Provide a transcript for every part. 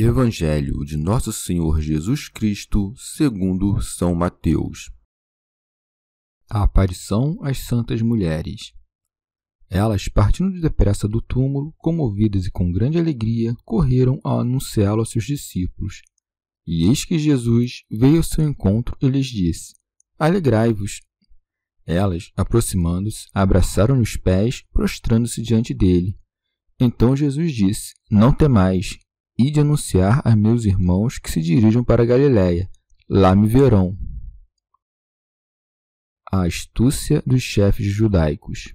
Evangelho de Nosso Senhor Jesus Cristo, segundo São Mateus. A aparição às santas mulheres. Elas, partindo depressa do túmulo, comovidas e com grande alegria, correram a anunciá-lo aos seus discípulos. E eis que Jesus veio ao seu encontro e lhes disse: Alegrai-vos. Elas, aproximando-se, abraçaram-lhe os pés, prostrando-se diante dele. Então Jesus disse: Não temais, e de anunciar a meus irmãos que se dirijam para Galiléia. Lá me verão. A astúcia dos chefes judaicos.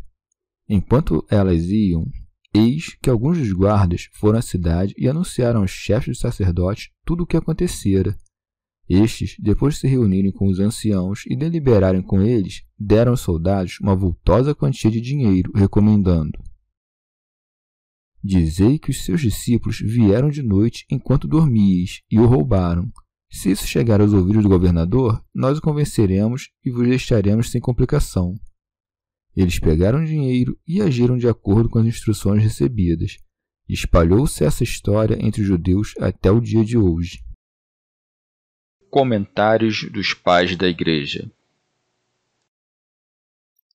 Enquanto elas iam, eis que alguns dos guardas foram à cidade e anunciaram aos chefes dos sacerdotes tudo o que acontecera. Estes, depois de se reunirem com os anciãos e deliberarem com eles, deram aos soldados uma vultosa quantia de dinheiro, recomendando: Dizei que os seus discípulos vieram de noite enquanto dormíeis e o roubaram. Se isso chegar aos ouvidos do governador, nós o convenceremos e vos deixaremos sem complicação. Eles pegaram dinheiro e agiram de acordo com as instruções recebidas. Espalhou-se essa história entre os judeus até o dia de hoje. Comentários dos Pais da Igreja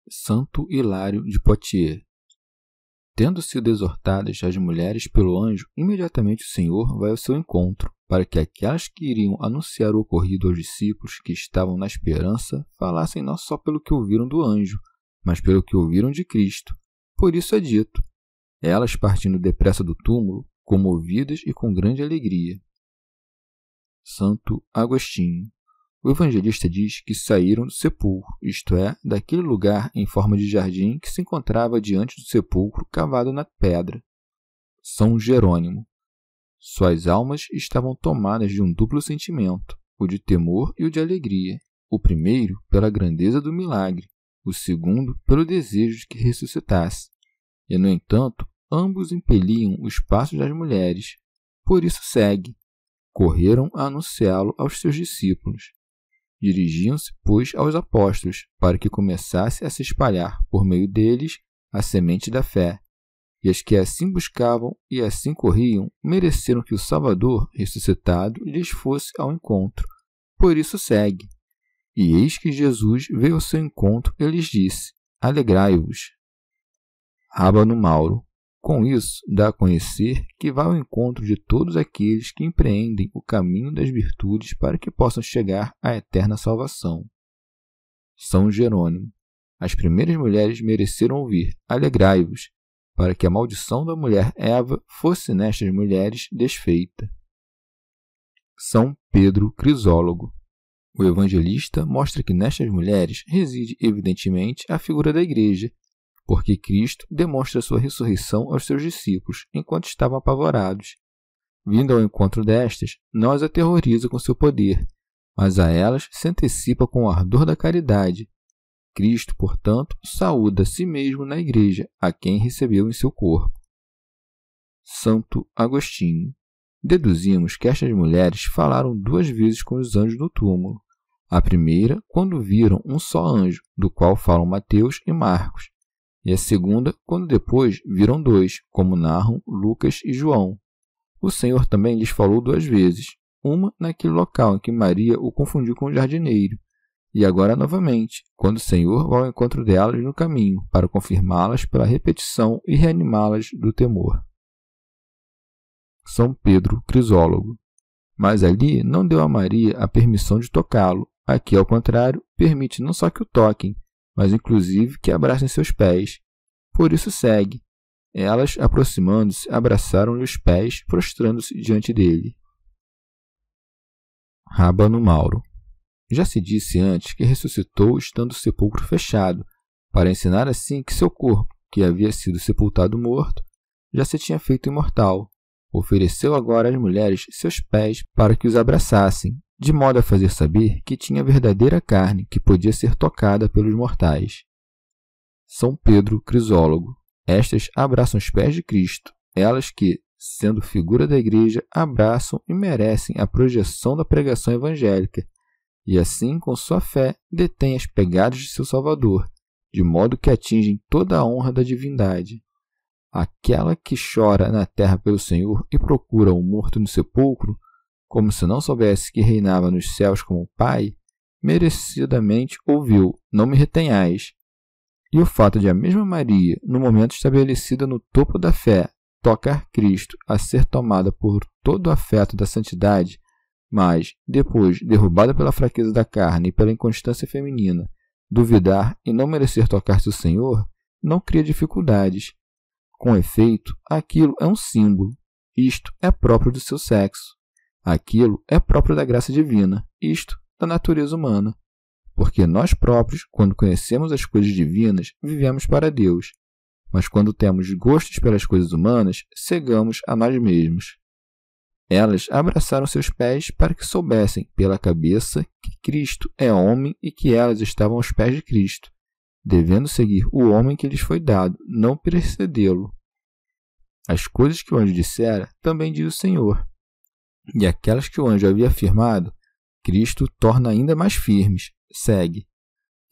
Santo Hilário de Poitiers Tendo sido exortadas as mulheres pelo anjo, imediatamente o Senhor vai ao seu encontro, para que aquelas que iriam anunciar o ocorrido aos discípulos que estavam na esperança falassem não só pelo que ouviram do anjo, mas pelo que ouviram de Cristo. Por isso é dito: elas partindo depressa do túmulo, comovidas e com grande alegria. Santo Agostinho o evangelista diz que saíram do sepulcro, isto é, daquele lugar em forma de jardim que se encontrava diante do sepulcro cavado na pedra. São Jerônimo. Suas almas estavam tomadas de um duplo sentimento, o de temor e o de alegria. O primeiro pela grandeza do milagre, o segundo pelo desejo de que ressuscitasse. E, no entanto, ambos impeliam os passos das mulheres. Por isso segue. Correram a anunciá-lo aos seus discípulos. Dirigiam-se, pois, aos apóstolos, para que começasse a se espalhar por meio deles a semente da fé. E as que assim buscavam e assim corriam mereceram que o Salvador, ressuscitado, lhes fosse ao encontro. Por isso segue. E eis que Jesus veio ao seu encontro e lhes disse: Alegrai-vos. Rábano Mauro. Com isso, dá a conhecer que vai ao encontro de todos aqueles que empreendem o caminho das virtudes para que possam chegar à eterna salvação. São Jerônimo. As primeiras mulheres mereceram ouvir: Alegrai-vos, para que a maldição da mulher Eva fosse nestas mulheres desfeita. São Pedro Crisólogo. O evangelista mostra que nestas mulheres reside evidentemente a figura da igreja, porque Cristo demonstra sua ressurreição aos seus discípulos enquanto estavam apavorados. Vindo ao encontro destas, não as aterroriza com seu poder, mas a elas se antecipa com o ardor da caridade. Cristo, portanto, saúda a si mesmo na igreja, a quem recebeu em seu corpo. Santo Agostinho. Deduzimos que estas mulheres falaram duas vezes com os anjos no túmulo. A primeira, quando viram um só anjo, do qual falam Mateus e Marcos, e a segunda, quando depois viram dois, como narram Lucas e João. O Senhor também lhes falou duas vezes, uma naquele local em que Maria o confundiu com o jardineiro, e agora novamente, quando o Senhor vai ao encontro delas no caminho, para confirmá-las pela repetição e reanimá-las do temor. São Pedro Crisólogo. Mas ali não deu a Maria a permissão de tocá-lo. Aqui, ao contrário, permite não só que o toquem, mas inclusive que abracem seus pés. Por isso segue. Elas, aproximando-se, abraçaram-lhe os pés, prostrando-se diante dele. Rábano Mauro. Já se disse antes que ressuscitou estando o sepulcro fechado, para ensinar assim que seu corpo, que havia sido sepultado morto, já se tinha feito imortal. Ofereceu agora às mulheres seus pés para que os abraçassem, de modo a fazer saber que tinha verdadeira carne que podia ser tocada pelos mortais. São Pedro Crisólogo. Estas abraçam os pés de Cristo, elas que, sendo figura da Igreja, abraçam e merecem a projeção da pregação evangélica, e assim, com sua fé, detêm as pegadas de seu Salvador, de modo que atingem toda a honra da divindade. Aquela que chora na terra pelo Senhor e procura o um morto no sepulcro, como se não soubesse que reinava nos céus como Pai, merecidamente ouviu: Não me retenhais. E o fato de a mesma Maria, no momento estabelecida no topo da fé, tocar Cristo a ser tomada por todo o afeto da santidade, mas, depois, derrubada pela fraqueza da carne e pela inconstância feminina, duvidar e não merecer tocar-se o Senhor, não cria dificuldades. Com efeito, aquilo é um símbolo. Isto é próprio do seu sexo. Aquilo é próprio da graça divina, isto da natureza humana. Porque nós próprios, quando conhecemos as coisas divinas, vivemos para Deus. Mas quando temos gostos pelas coisas humanas, cegamos a nós mesmos. Elas abraçaram seus pés para que soubessem, pela cabeça, que Cristo é homem e que elas estavam aos pés de Cristo, devendo seguir o homem que lhes foi dado, não precedê-lo. As coisas que o anjo dissera, também diz o Senhor, e aquelas que o anjo havia afirmado, Cristo torna ainda mais firmes. Segue.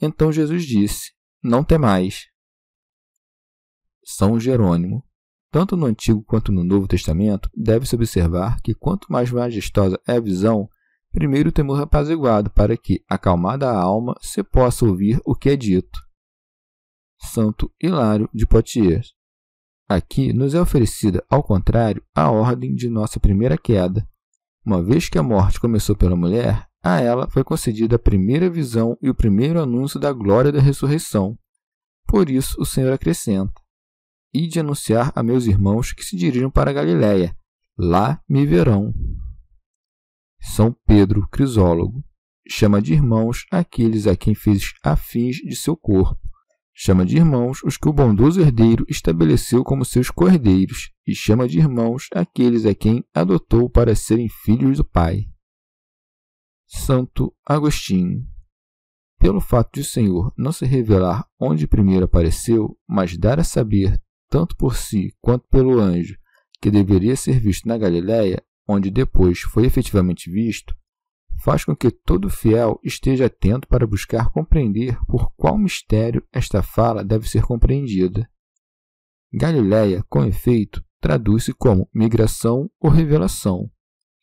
Então Jesus disse: Não temais. São Jerônimo. Tanto no Antigo quanto no Novo Testamento, deve-se observar que quanto mais majestosa é a visão, primeiro o temor apaziguado, para que, acalmada a alma, se possa ouvir o que é dito. Santo Hilário de Poitiers. Aqui nos é oferecida, ao contrário, a ordem de nossa primeira queda, uma vez que a morte começou pela mulher, a ela foi concedida a primeira visão e o primeiro anúncio da glória da ressurreição. Por isso o Senhor acrescenta: E de anunciar a meus irmãos que se dirijam para Galiléia. Lá me verão. São Pedro Crisólogo chama de irmãos aqueles a quem fez afins de seu corpo Chama de irmãos os que o bondoso herdeiro estabeleceu como seus cordeiros, e chama de irmãos aqueles a quem adotou para serem filhos do Pai. Santo Agostinho. Pelo fato de o Senhor não se revelar onde primeiro apareceu, mas dar a saber, tanto por si quanto pelo anjo, que deveria ser visto na Galiléia, onde depois foi efetivamente visto, faz com que todo fiel esteja atento para buscar compreender por qual mistério esta fala deve ser compreendida. Galileia, com efeito, traduz-se como migração ou revelação.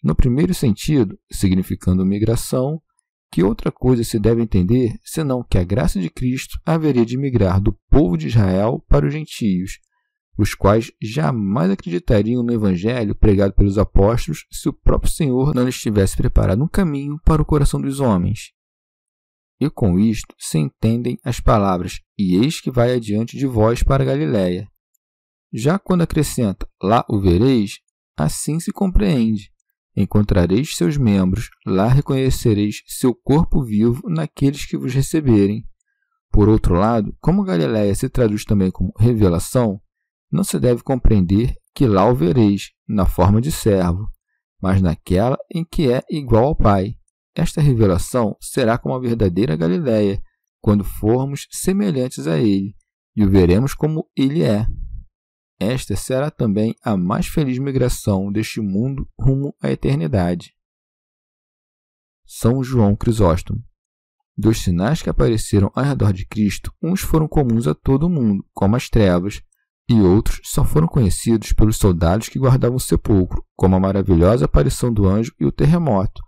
No primeiro sentido, significando migração, que outra coisa se deve entender senão que a graça de Cristo haveria de migrar do povo de Israel para os gentios, os quais jamais acreditariam no Evangelho pregado pelos apóstolos se o próprio Senhor não lhes tivesse preparado um caminho para o coração dos homens. E com isto se entendem as palavras: E eis que vai adiante de vós para Galiléia. Já quando acrescenta: Lá o vereis, assim se compreende. Encontrareis seus membros, lá reconhecereis seu corpo vivo naqueles que vos receberem. Por outro lado, como Galiléia se traduz também como revelação, não se deve compreender que lá o vereis, na forma de servo, mas naquela em que é igual ao Pai. Esta revelação será como a verdadeira Galiléia, quando formos semelhantes a Ele, e o veremos como Ele é. Esta será também a mais feliz migração deste mundo rumo à eternidade. São João Crisóstomo. Dos sinais que apareceram ao redor de Cristo, uns foram comuns a todo o mundo, como as trevas, e outros só foram conhecidos pelos soldados que guardavam o sepulcro, como a maravilhosa aparição do anjo e o terremoto,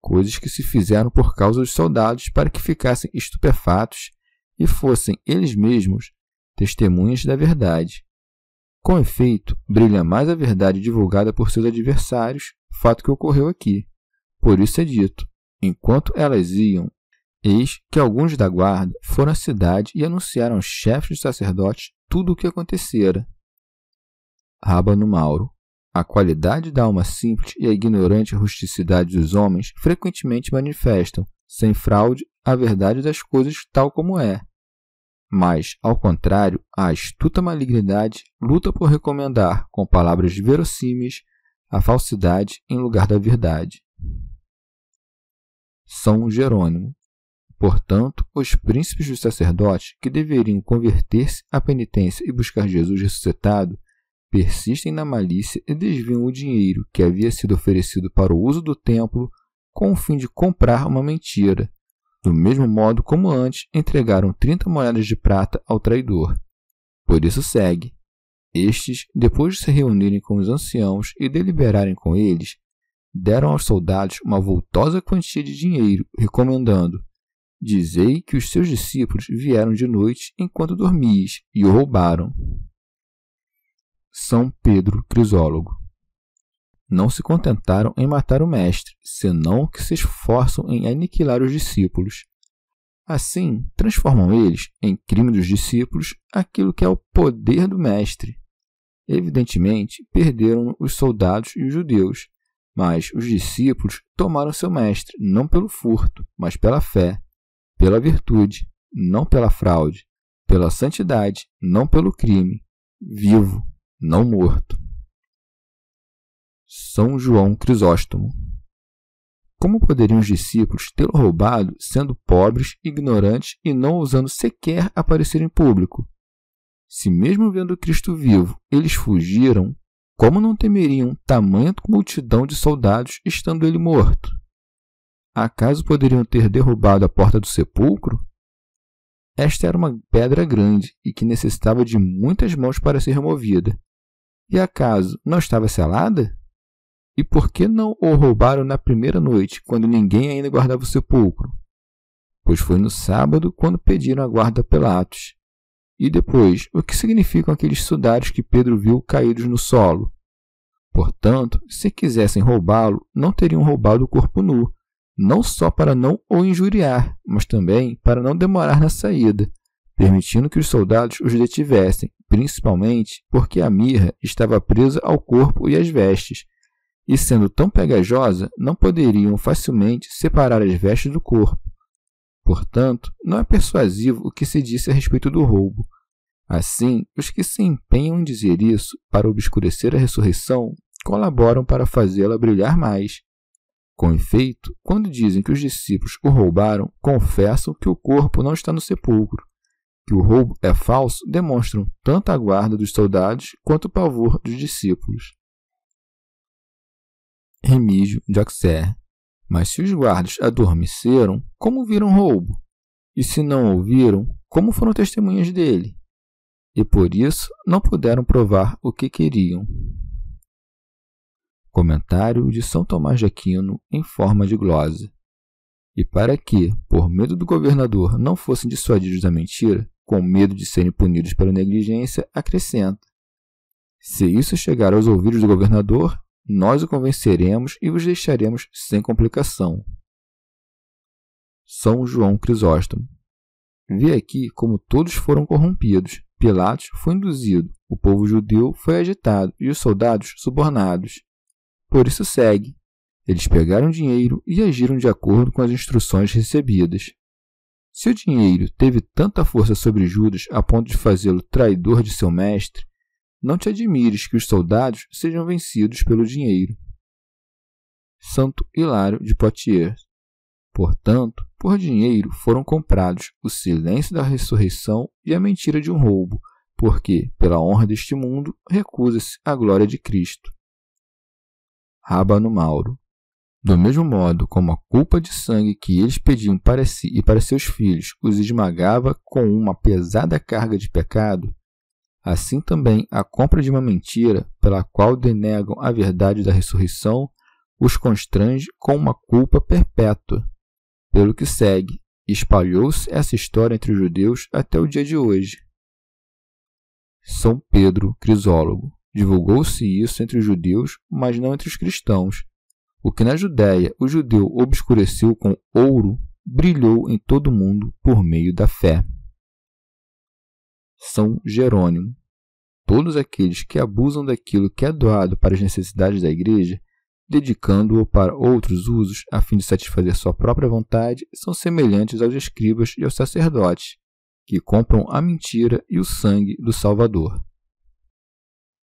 coisas que se fizeram por causa dos soldados para que ficassem estupefatos e fossem eles mesmos testemunhas da verdade. Com efeito, brilha mais a verdade divulgada por seus adversários, fato que ocorreu aqui. Por isso é dito: enquanto elas iam, eis que alguns da guarda foram à cidade e anunciaram aos chefes dos sacerdotes tudo o que acontecera. Rábano Mauro. A qualidade da alma simples e a ignorante rusticidade dos homens frequentemente manifestam, sem fraude, a verdade das coisas tal como é. Mas, ao contrário, a astuta malignidade luta por recomendar, com palavras verossímeis, a falsidade em lugar da verdade. São Jerônimo. Portanto, os príncipes dos sacerdotes, que deveriam converter-se à penitência e buscar Jesus ressuscitado, persistem na malícia e desviam o dinheiro que havia sido oferecido para o uso do templo com o fim de comprar uma mentira, do mesmo modo como antes entregaram 30 moedas de prata ao traidor. Por isso segue. Estes, depois de se reunirem com os anciãos e deliberarem com eles, deram aos soldados uma voltosa quantia de dinheiro, recomendando: Dizei que os seus discípulos vieram de noite enquanto dormias e o roubaram. São Pedro Crisólogo. Não se contentaram em matar o Mestre, senão que se esforçam em aniquilar os discípulos. Assim, transformam eles, em crime dos discípulos, aquilo que é o poder do Mestre. Evidentemente, perderam os soldados e os judeus, mas os discípulos tomaram seu Mestre não pelo furto, mas pela fé, pela virtude, não pela fraude, pela santidade, não pelo crime, vivo, não morto. São João Crisóstomo. Como poderiam os discípulos tê-lo roubado sendo pobres, ignorantes e não ousando sequer aparecer em público? Se mesmo vendo Cristo vivo eles fugiram, como não temeriam tamanha multidão de soldados estando ele morto? Acaso poderiam ter derrubado a porta do sepulcro? Esta era uma pedra grande e que necessitava de muitas mãos para ser removida. E acaso não estava selada? E por que não o roubaram na primeira noite, quando ninguém ainda guardava o sepulcro? Pois foi no sábado quando pediram a guarda Pilatos. E depois, o que significam aqueles sudários que Pedro viu caídos no solo? Portanto, se quisessem roubá-lo, não teriam roubado o corpo nu, não só para não o injuriar, mas também para não demorar na saída, permitindo que os soldados os detivessem, principalmente porque a mirra estava presa ao corpo e às vestes, e sendo tão pegajosa, não poderiam facilmente separar as vestes do corpo. Portanto, não é persuasivo o que se disse a respeito do roubo. Assim, os que se empenham em dizer isso para obscurecer a ressurreição colaboram para fazê-la brilhar mais. Com efeito, quando dizem que os discípulos o roubaram, confessam que o corpo não está no sepulcro, que o roubo é falso demonstram tanto a guarda dos soldados quanto o pavor dos discípulos. Remígio de Auxerre. Mas se os guardas adormeceram, como viram roubo? E se não ouviram, como foram testemunhas dele? E por isso não puderam provar o que queriam. Comentário de São Tomás de Aquino em forma de glosa. E para que, por medo do governador, não fossem dissuadidos da mentira, com medo de serem punidos pela negligência, acrescenta: Se isso chegar aos ouvidos do governador, nós o convenceremos e os deixaremos sem complicação. São João Crisóstomo. Vê aqui como todos foram corrompidos. Pilatos foi induzido, o povo judeu foi agitado e os soldados subornados. Por isso segue. Eles pegaram dinheiro e agiram de acordo com as instruções recebidas. Se o dinheiro teve tanta força sobre Judas a ponto de fazê-lo traidor de seu mestre, não te admires que os soldados sejam vencidos pelo dinheiro. Santo Hilário de Poitiers. Portanto, por dinheiro foram comprados o silêncio da ressurreição e a mentira de um roubo, porque, pela honra deste mundo, recusa-se a glória de Cristo. Rábano Mauro. Do mesmo modo como a culpa de sangue que eles pediam para si e para seus filhos os esmagava com uma pesada carga de pecado, assim também a compra de uma mentira, pela qual denegam a verdade da ressurreição, os constrange com uma culpa perpétua. Pelo que segue, espalhou-se essa história entre os judeus até o dia de hoje. São Pedro Crisólogo. Divulgou-se isso entre os judeus, mas não entre os cristãos. O que na Judéia o judeu obscureceu com ouro, brilhou em todo o mundo por meio da fé. São Jerônimo. Todos aqueles que abusam daquilo que é doado para as necessidades da igreja, dedicando-o para outros usos a fim de satisfazer sua própria vontade, são semelhantes aos escribas e aos sacerdotes, que compram a mentira e o sangue do Salvador.